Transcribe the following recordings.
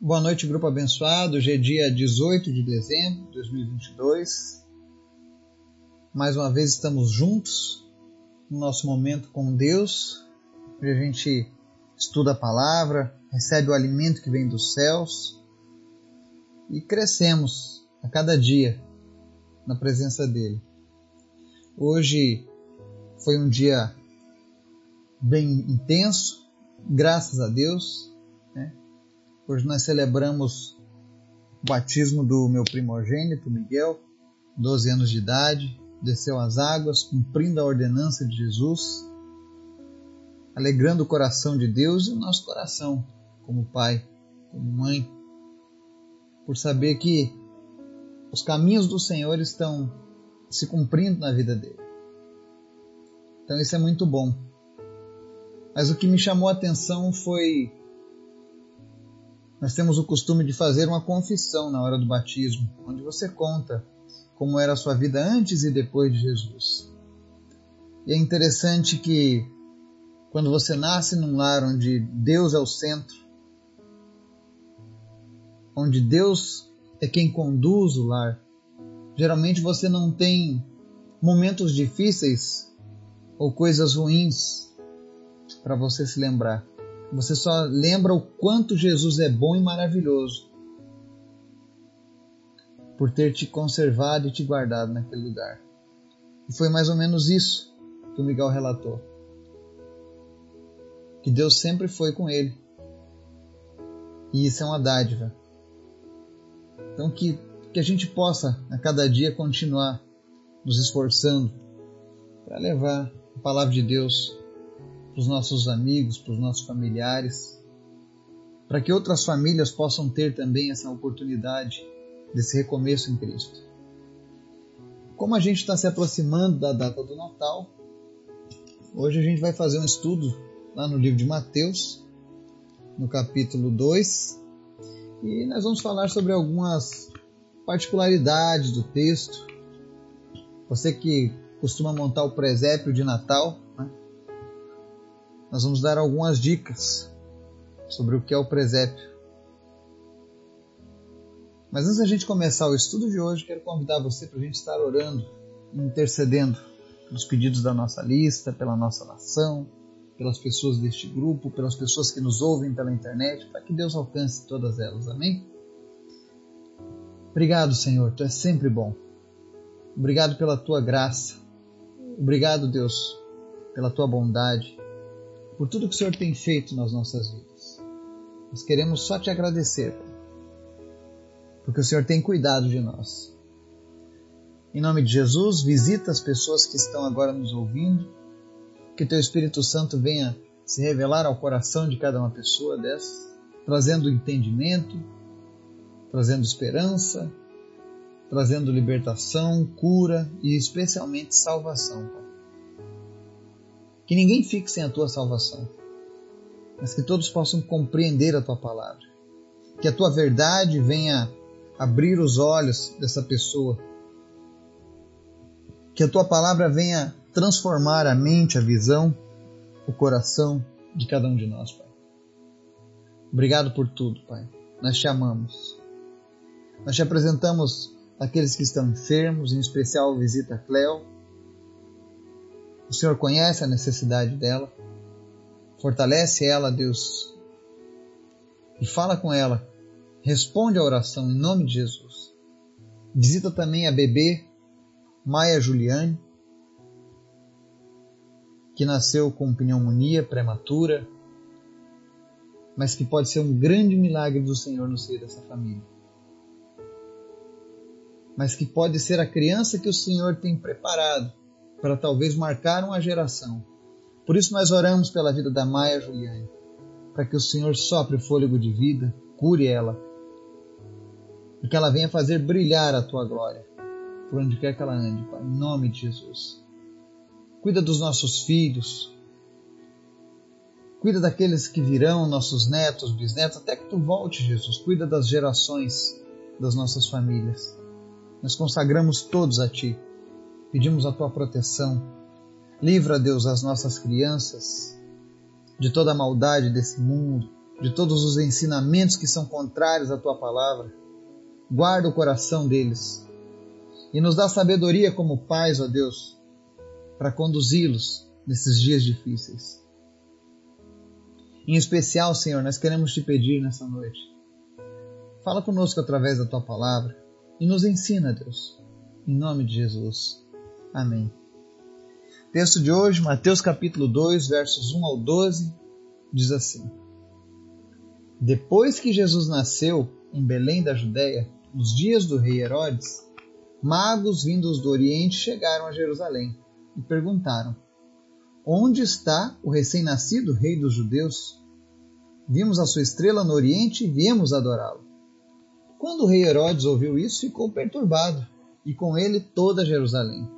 Boa noite, grupo abençoado. Hoje é dia 18 de dezembro de 2022. Mais uma vez estamos juntos no nosso momento com Deus. Hoje a gente estuda a palavra, recebe o alimento que vem dos céus e crescemos a cada dia na presença dele. Hoje foi um dia bem intenso, graças a Deus. Hoje nós celebramos o batismo do meu primogênito, Miguel, 12 anos de idade, desceu às águas, cumprindo a ordenança de Jesus, alegrando o coração de Deus e o nosso coração, como pai, como mãe, por saber que os caminhos do Senhor estão se cumprindo na vida dele. Então isso é muito bom. Mas o que me chamou a atenção foi nós temos o costume de fazer uma confissão na hora do batismo, onde você conta como era a sua vida antes e depois de Jesus. E é interessante que quando você nasce num lar onde Deus é o centro, onde Deus é quem conduz o lar, geralmente você não tem momentos difíceis ou coisas ruins para você se lembrar. Você só lembra o quanto Jesus é bom e maravilhoso por ter te conservado e te guardado naquele lugar. E foi mais ou menos isso que o Miguel relatou. Que Deus sempre foi com ele. E isso é uma dádiva. Então que, que a gente possa a cada dia continuar nos esforçando para levar a palavra de Deus para os nossos amigos, para os nossos familiares, para que outras famílias possam ter também essa oportunidade desse recomeço em Cristo. Como a gente está se aproximando da data do Natal, hoje a gente vai fazer um estudo lá no livro de Mateus, no capítulo 2, e nós vamos falar sobre algumas particularidades do texto. Você que costuma montar o presépio de Natal, nós vamos dar algumas dicas sobre o que é o presépio. Mas antes da gente começar o estudo de hoje, quero convidar você para a gente estar orando intercedendo pelos pedidos da nossa lista, pela nossa nação, pelas pessoas deste grupo, pelas pessoas que nos ouvem pela internet, para que Deus alcance todas elas. Amém? Obrigado, Senhor, tu és sempre bom. Obrigado pela tua graça. Obrigado, Deus, pela tua bondade por tudo que o Senhor tem feito nas nossas vidas. Nós queremos só te agradecer, porque o Senhor tem cuidado de nós. Em nome de Jesus, visita as pessoas que estão agora nos ouvindo, que teu Espírito Santo venha se revelar ao coração de cada uma pessoa dessas, trazendo entendimento, trazendo esperança, trazendo libertação, cura e especialmente salvação. Que ninguém fique sem a tua salvação, mas que todos possam compreender a tua palavra. Que a tua verdade venha abrir os olhos dessa pessoa. Que a tua palavra venha transformar a mente, a visão, o coração de cada um de nós, Pai. Obrigado por tudo, Pai. Nós te amamos. Nós te apresentamos aqueles que estão enfermos, em especial visita a Cleo o Senhor conhece a necessidade dela. Fortalece ela, Deus. E fala com ela. Responde a oração em nome de Jesus. Visita também a bebê Maia Juliane, que nasceu com pneumonia prematura, mas que pode ser um grande milagre do Senhor no seio dessa família. Mas que pode ser a criança que o Senhor tem preparado para talvez marcar uma geração. Por isso nós oramos pela vida da Maia Juliane, para que o Senhor sopre o fôlego de vida, cure ela, e que ela venha fazer brilhar a tua glória, por onde quer que ela ande, Pai, em nome de Jesus. Cuida dos nossos filhos, cuida daqueles que virão, nossos netos, bisnetos, até que tu volte, Jesus. Cuida das gerações das nossas famílias. Nós consagramos todos a Ti Pedimos a tua proteção. Livra, Deus, as nossas crianças de toda a maldade desse mundo, de todos os ensinamentos que são contrários à tua palavra. Guarda o coração deles e nos dá sabedoria como pais, ó Deus, para conduzi-los nesses dias difíceis. Em especial, Senhor, nós queremos te pedir nessa noite. Fala conosco através da tua palavra e nos ensina, Deus. Em nome de Jesus. Amém. Texto de hoje, Mateus capítulo 2, versos 1 ao 12, diz assim: Depois que Jesus nasceu em Belém da Judéia, nos dias do rei Herodes, magos vindos do Oriente chegaram a Jerusalém e perguntaram: Onde está o recém-nascido rei dos judeus? Vimos a sua estrela no Oriente e viemos adorá-lo. Quando o rei Herodes ouviu isso, ficou perturbado, e com ele toda Jerusalém.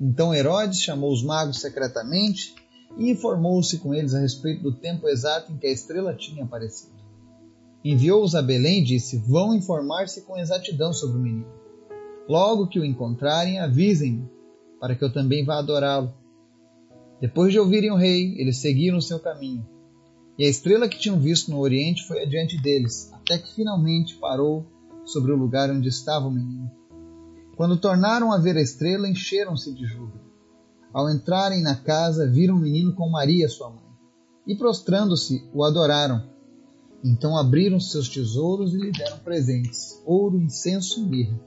Então Herodes chamou os magos secretamente e informou-se com eles a respeito do tempo exato em que a estrela tinha aparecido. Enviou-os a Belém e disse: Vão informar-se com exatidão sobre o menino. Logo que o encontrarem, avisem-me, para que eu também vá adorá-lo. Depois de ouvirem o rei, eles seguiram o seu caminho. E a estrela que tinham visto no oriente foi adiante deles, até que finalmente parou sobre o lugar onde estava o menino. Quando tornaram a ver a estrela, encheram-se de júbilo. Ao entrarem na casa, viram o menino com Maria, sua mãe, e prostrando-se, o adoraram. Então abriram seus tesouros e lhe deram presentes: ouro, incenso e mirra.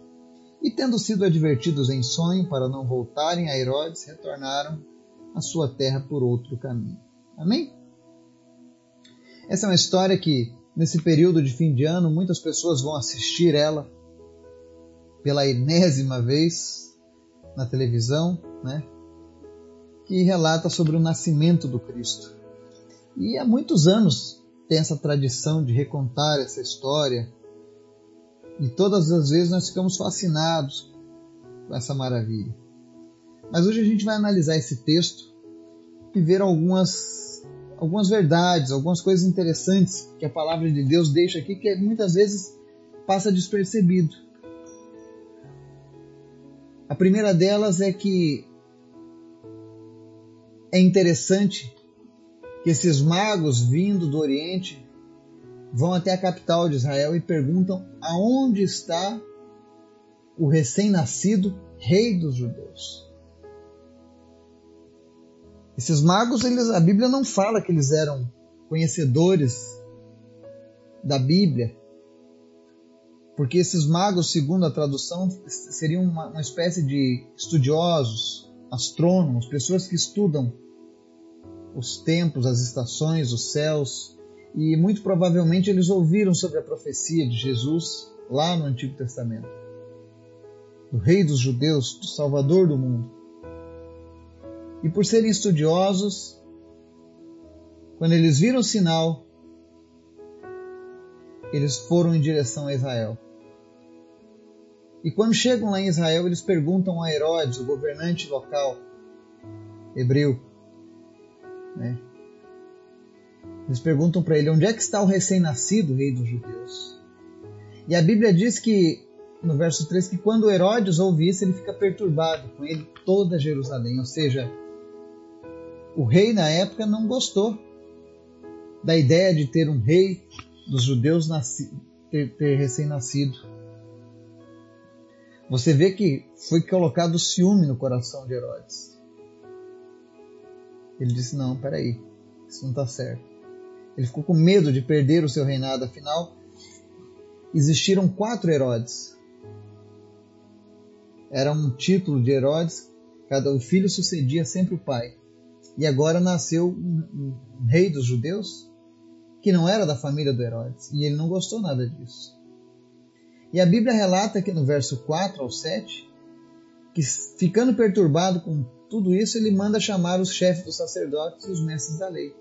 E tendo sido advertidos em sonho para não voltarem a Herodes, retornaram à sua terra por outro caminho. Amém? Essa é uma história que, nesse período de fim de ano, muitas pessoas vão assistir ela pela enésima vez na televisão, né? que relata sobre o nascimento do Cristo. E há muitos anos tem essa tradição de recontar essa história, e todas as vezes nós ficamos fascinados com essa maravilha. Mas hoje a gente vai analisar esse texto e ver algumas, algumas verdades, algumas coisas interessantes que a palavra de Deus deixa aqui que muitas vezes passa despercebido. A primeira delas é que é interessante que esses magos vindo do Oriente vão até a capital de Israel e perguntam aonde está o recém-nascido rei dos judeus. Esses magos, eles, a Bíblia não fala que eles eram conhecedores da Bíblia, porque esses magos, segundo a tradução, seriam uma, uma espécie de estudiosos, astrônomos, pessoas que estudam os tempos, as estações, os céus, e muito provavelmente eles ouviram sobre a profecia de Jesus lá no Antigo Testamento, do Rei dos Judeus, do Salvador do mundo. E por serem estudiosos, quando eles viram o sinal, eles foram em direção a Israel. E quando chegam lá em Israel, eles perguntam a Herodes, o governante local hebreu, né? Eles perguntam para ele onde é que está o recém-nascido rei dos judeus. E a Bíblia diz que, no verso 3, que quando Herodes ouve isso, ele fica perturbado, com ele toda Jerusalém. Ou seja, o rei na época não gostou da ideia de ter um rei dos judeus nasci, ter, ter recém-nascido. Você vê que foi colocado ciúme no coração de Herodes. Ele disse: Não, peraí, isso não está certo. Ele ficou com medo de perder o seu reinado, afinal, existiram quatro Herodes. Era um título de Herodes, cada o filho sucedia sempre o pai. E agora nasceu um, um rei dos judeus que não era da família do Herodes, e ele não gostou nada disso. E a Bíblia relata que no verso 4 ao 7, que ficando perturbado com tudo isso, ele manda chamar os chefes dos sacerdotes e os mestres da lei.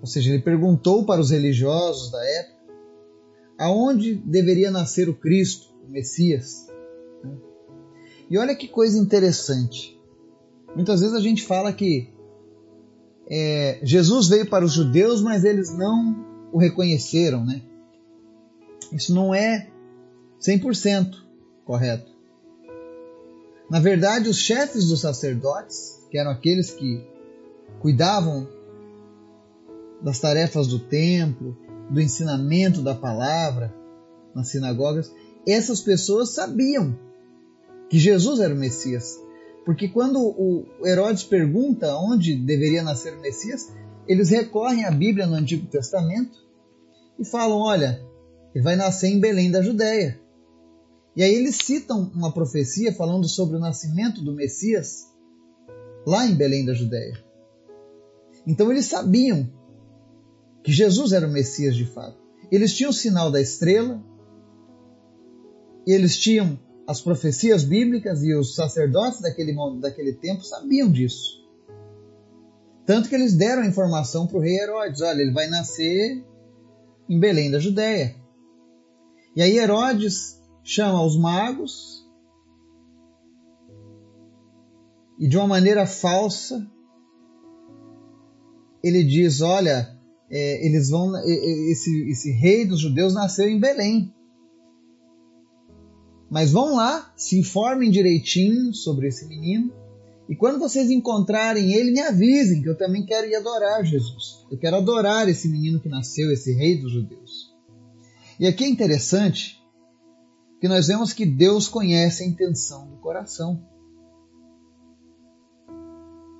Ou seja, ele perguntou para os religiosos da época aonde deveria nascer o Cristo, o Messias. E olha que coisa interessante. Muitas vezes a gente fala que é, Jesus veio para os judeus, mas eles não o reconheceram, né? Isso não é 100% correto. Na verdade, os chefes dos sacerdotes, que eram aqueles que cuidavam das tarefas do templo, do ensinamento da palavra nas sinagogas, essas pessoas sabiam que Jesus era o Messias. Porque quando o Herodes pergunta onde deveria nascer o Messias, eles recorrem à Bíblia no Antigo Testamento e falam: olha, ele vai nascer em Belém da Judéia. E aí eles citam uma profecia falando sobre o nascimento do Messias lá em Belém da Judéia. Então eles sabiam que Jesus era o Messias de fato. Eles tinham o sinal da estrela, eles tinham as profecias bíblicas e os sacerdotes daquele, daquele tempo sabiam disso. Tanto que eles deram a informação para o rei Herodes: olha, ele vai nascer em Belém da Judéia. E aí Herodes chama os magos e de uma maneira falsa ele diz: olha, é, eles vão, esse, esse rei dos judeus nasceu em Belém. Mas vão lá, se informem direitinho sobre esse menino. E quando vocês encontrarem ele, me avisem, que eu também quero ir adorar Jesus. Eu quero adorar esse menino que nasceu, esse rei dos judeus. E aqui é interessante que nós vemos que Deus conhece a intenção do coração.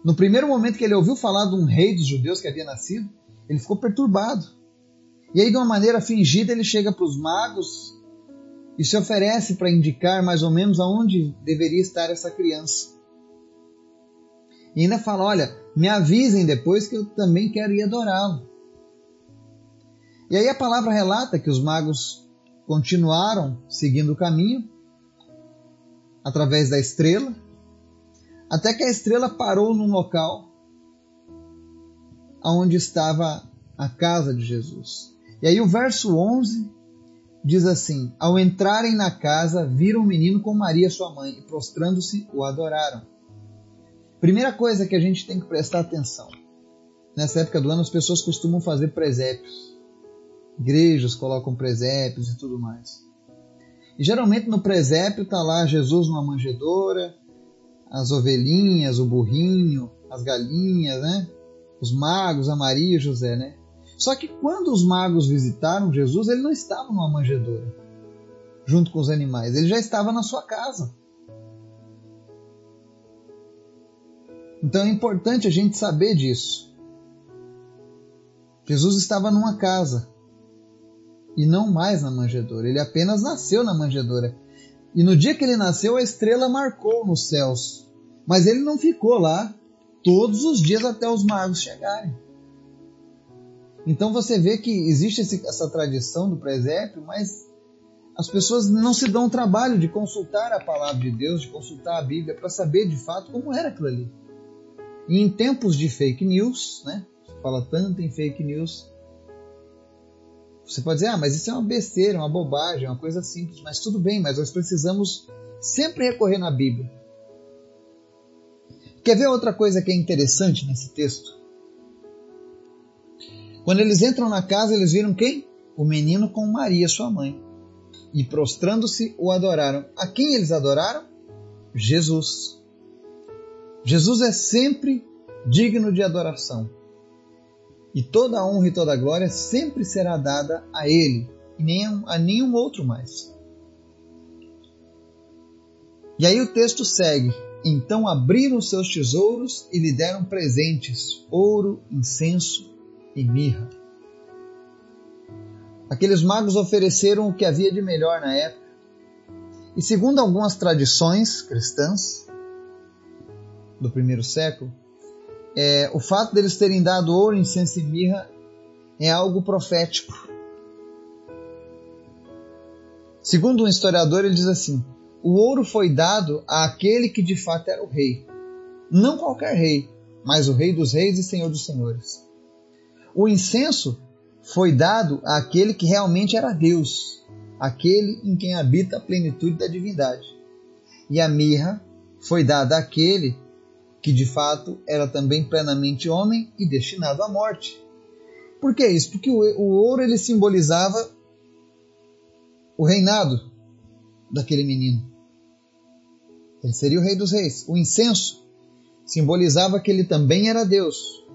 No primeiro momento que ele ouviu falar de um rei dos judeus que havia nascido, ele ficou perturbado. E aí, de uma maneira fingida, ele chega para os magos e se oferece para indicar mais ou menos aonde deveria estar essa criança. E ainda fala: Olha, me avisem depois que eu também quero ir adorá-lo. E aí a palavra relata que os magos continuaram seguindo o caminho através da estrela, até que a estrela parou num local onde estava a casa de Jesus. E aí o verso 11 diz assim: Ao entrarem na casa, viram o menino com Maria, sua mãe, e prostrando-se, o adoraram. Primeira coisa que a gente tem que prestar atenção. Nessa época do ano, as pessoas costumam fazer presépios. Igrejas colocam presépios e tudo mais. E geralmente no presépio está lá Jesus numa manjedoura, as ovelhinhas, o burrinho, as galinhas, né? Os magos, a Maria e José, né? Só que quando os magos visitaram Jesus, ele não estava numa manjedoura, junto com os animais, ele já estava na sua casa. Então é importante a gente saber disso. Jesus estava numa casa e não mais na manjedoura. Ele apenas nasceu na manjedoura. E no dia que ele nasceu, a estrela marcou nos céus. Mas ele não ficou lá todos os dias até os magos chegarem. Então você vê que existe esse, essa tradição do presépio, mas as pessoas não se dão o trabalho de consultar a palavra de Deus, de consultar a Bíblia para saber de fato como era aquilo ali. E em tempos de fake news, né? Você fala tanto em fake news. Você pode dizer, ah, mas isso é uma besteira, uma bobagem, uma coisa simples. Mas tudo bem, mas nós precisamos sempre recorrer na Bíblia. Quer ver outra coisa que é interessante nesse texto? Quando eles entram na casa, eles viram quem? O menino com Maria, sua mãe. E prostrando-se, o adoraram. A quem eles adoraram? Jesus. Jesus é sempre digno de adoração. E toda a honra e toda a glória sempre será dada a Ele, e nem a nenhum outro mais. E aí o texto segue. Então abriram seus tesouros e lhe deram presentes: ouro, incenso e mirra. Aqueles magos ofereceram o que havia de melhor na época. E segundo algumas tradições cristãs, do primeiro século, é, o fato deles terem dado ouro, incenso e mirra é algo profético. Segundo um historiador, ele diz assim: o ouro foi dado àquele que de fato era o rei. Não qualquer rei, mas o rei dos reis e senhor dos senhores. O incenso foi dado àquele que realmente era Deus, aquele em quem habita a plenitude da divindade. E a mirra foi dada àquele que de fato era também plenamente homem e destinado à morte. Por que isso? Porque o, ouro ele simbolizava o reinado daquele menino. Ele seria o rei dos reis. O incenso simbolizava que ele também era Deus.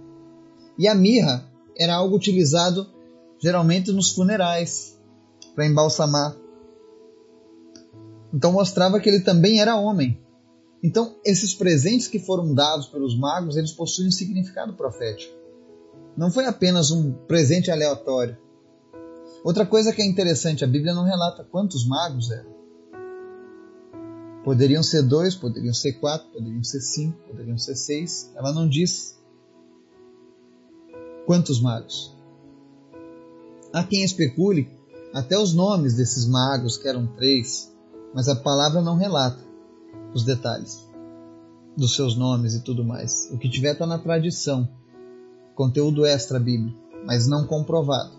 E a mirra era algo utilizado geralmente nos funerais para embalsamar. Então mostrava que ele também era homem. Então, esses presentes que foram dados pelos magos, eles possuem um significado profético. Não foi apenas um presente aleatório. Outra coisa que é interessante, a Bíblia não relata quantos magos eram. Poderiam ser dois, poderiam ser quatro, poderiam ser cinco, poderiam ser seis. Ela não diz quantos magos. Há quem especule até os nomes desses magos, que eram três, mas a palavra não relata os detalhes dos seus nomes e tudo mais. O que tiver está na tradição, conteúdo extra bíblico, mas não comprovado.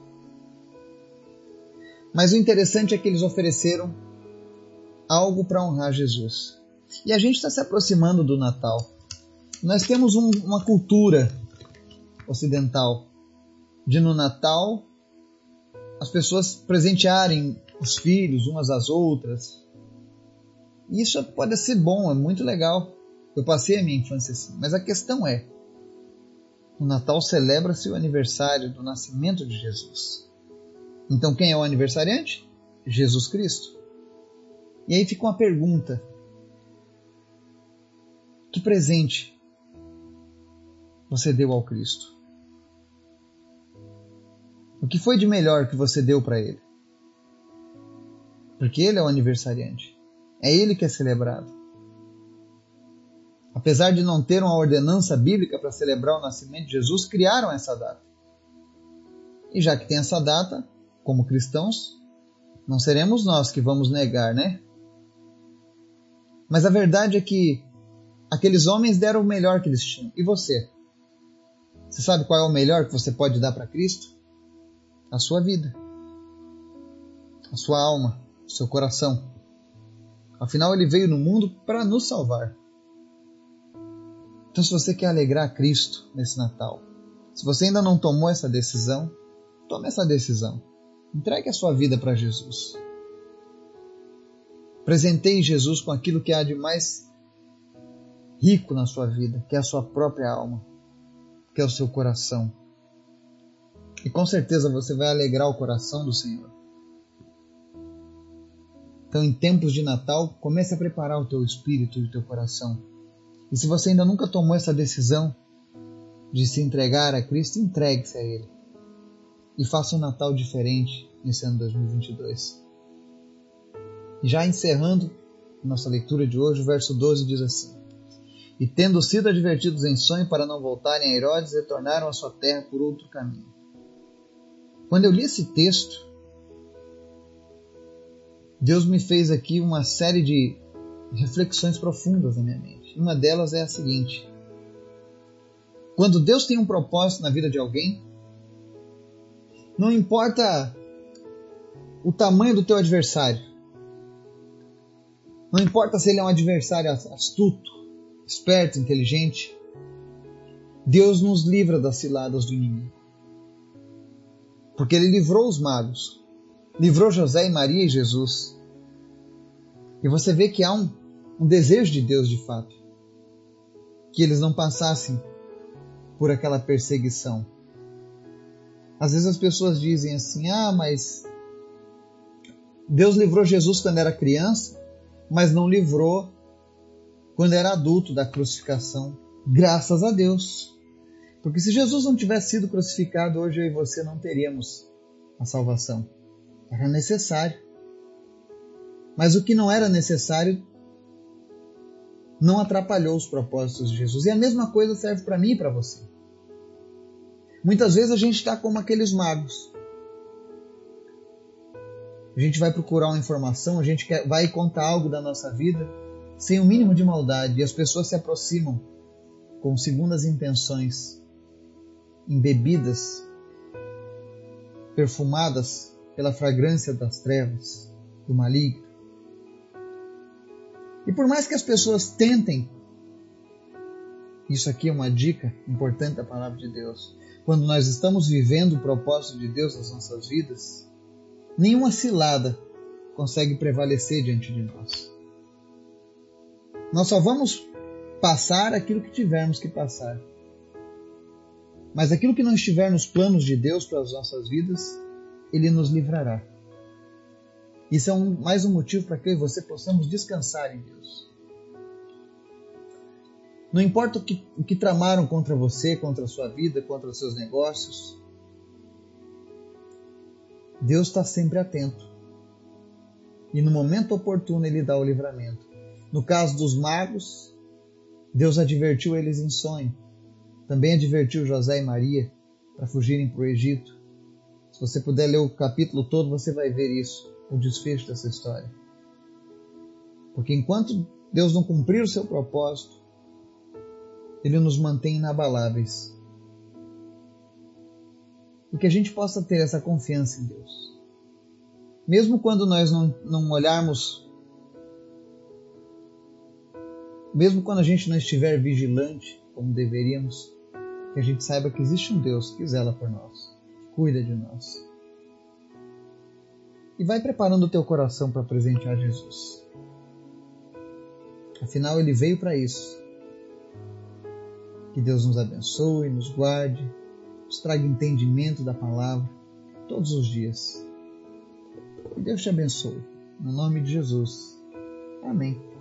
Mas o interessante é que eles ofereceram algo para honrar Jesus. E a gente está se aproximando do Natal. Nós temos um, uma cultura ocidental de no Natal as pessoas presentearem os filhos umas às outras. Isso pode ser bom, é muito legal. Eu passei a minha infância assim. Mas a questão é: o Natal celebra-se o aniversário do nascimento de Jesus. Então quem é o aniversariante? Jesus Cristo. E aí fica uma pergunta: que presente você deu ao Cristo? O que foi de melhor que você deu para ele? Porque ele é o aniversariante. É ele que é celebrado. Apesar de não ter uma ordenança bíblica para celebrar o nascimento de Jesus, criaram essa data. E já que tem essa data, como cristãos, não seremos nós que vamos negar, né? Mas a verdade é que aqueles homens deram o melhor que eles tinham. E você? Você sabe qual é o melhor que você pode dar para Cristo? A sua vida, a sua alma, o seu coração. Afinal, ele veio no mundo para nos salvar. Então, se você quer alegrar Cristo nesse Natal, se você ainda não tomou essa decisão, tome essa decisão. Entregue a sua vida para Jesus. Presenteie Jesus com aquilo que há de mais rico na sua vida, que é a sua própria alma, que é o seu coração. E com certeza você vai alegrar o coração do Senhor. Então, em tempos de Natal, comece a preparar o teu espírito e o teu coração. E se você ainda nunca tomou essa decisão de se entregar a Cristo, entregue-se a Ele. E faça um Natal diferente nesse ano 2022. Já encerrando nossa leitura de hoje, o verso 12 diz assim: E tendo sido advertidos em sonho para não voltarem a Herodes, retornaram à sua terra por outro caminho. Quando eu li esse texto, Deus me fez aqui uma série de reflexões profundas na minha mente. Uma delas é a seguinte: quando Deus tem um propósito na vida de alguém, não importa o tamanho do teu adversário, não importa se ele é um adversário astuto, esperto, inteligente, Deus nos livra das ciladas do inimigo. Porque ele livrou os magos, livrou José e Maria e Jesus. E você vê que há um, um desejo de Deus de fato, que eles não passassem por aquela perseguição. Às vezes as pessoas dizem assim: ah, mas Deus livrou Jesus quando era criança, mas não livrou quando era adulto da crucificação. Graças a Deus. Porque se Jesus não tivesse sido crucificado, hoje eu e você não teríamos a salvação. Era necessário. Mas o que não era necessário não atrapalhou os propósitos de Jesus. E a mesma coisa serve para mim e para você. Muitas vezes a gente está como aqueles magos a gente vai procurar uma informação, a gente quer, vai contar algo da nossa vida sem o mínimo de maldade e as pessoas se aproximam com segundas intenções, embebidas perfumadas pela fragrância das trevas, do maligno. E por mais que as pessoas tentem, isso aqui é uma dica importante da palavra de Deus. Quando nós estamos vivendo o propósito de Deus nas nossas vidas, nenhuma cilada consegue prevalecer diante de nós. Nós só vamos passar aquilo que tivermos que passar. Mas aquilo que não estiver nos planos de Deus para as nossas vidas, Ele nos livrará. Isso é um, mais um motivo para que eu e você possamos descansar em Deus. Não importa o que, o que tramaram contra você, contra a sua vida, contra os seus negócios, Deus está sempre atento. E no momento oportuno Ele dá o livramento. No caso dos magos, Deus advertiu eles em sonho. Também advertiu José e Maria para fugirem para o Egito. Se você puder ler o capítulo todo, você vai ver isso, o desfecho dessa história. Porque enquanto Deus não cumprir o seu propósito, Ele nos mantém inabaláveis. E que a gente possa ter essa confiança em Deus. Mesmo quando nós não, não olharmos, mesmo quando a gente não estiver vigilante como deveríamos, que a gente saiba que existe um Deus que zela por nós, cuida de nós. E vai preparando o teu coração para presentear Jesus. Afinal, ele veio para isso. Que Deus nos abençoe, nos guarde, nos traga entendimento da palavra todos os dias. Que Deus te abençoe. No nome de Jesus. Amém.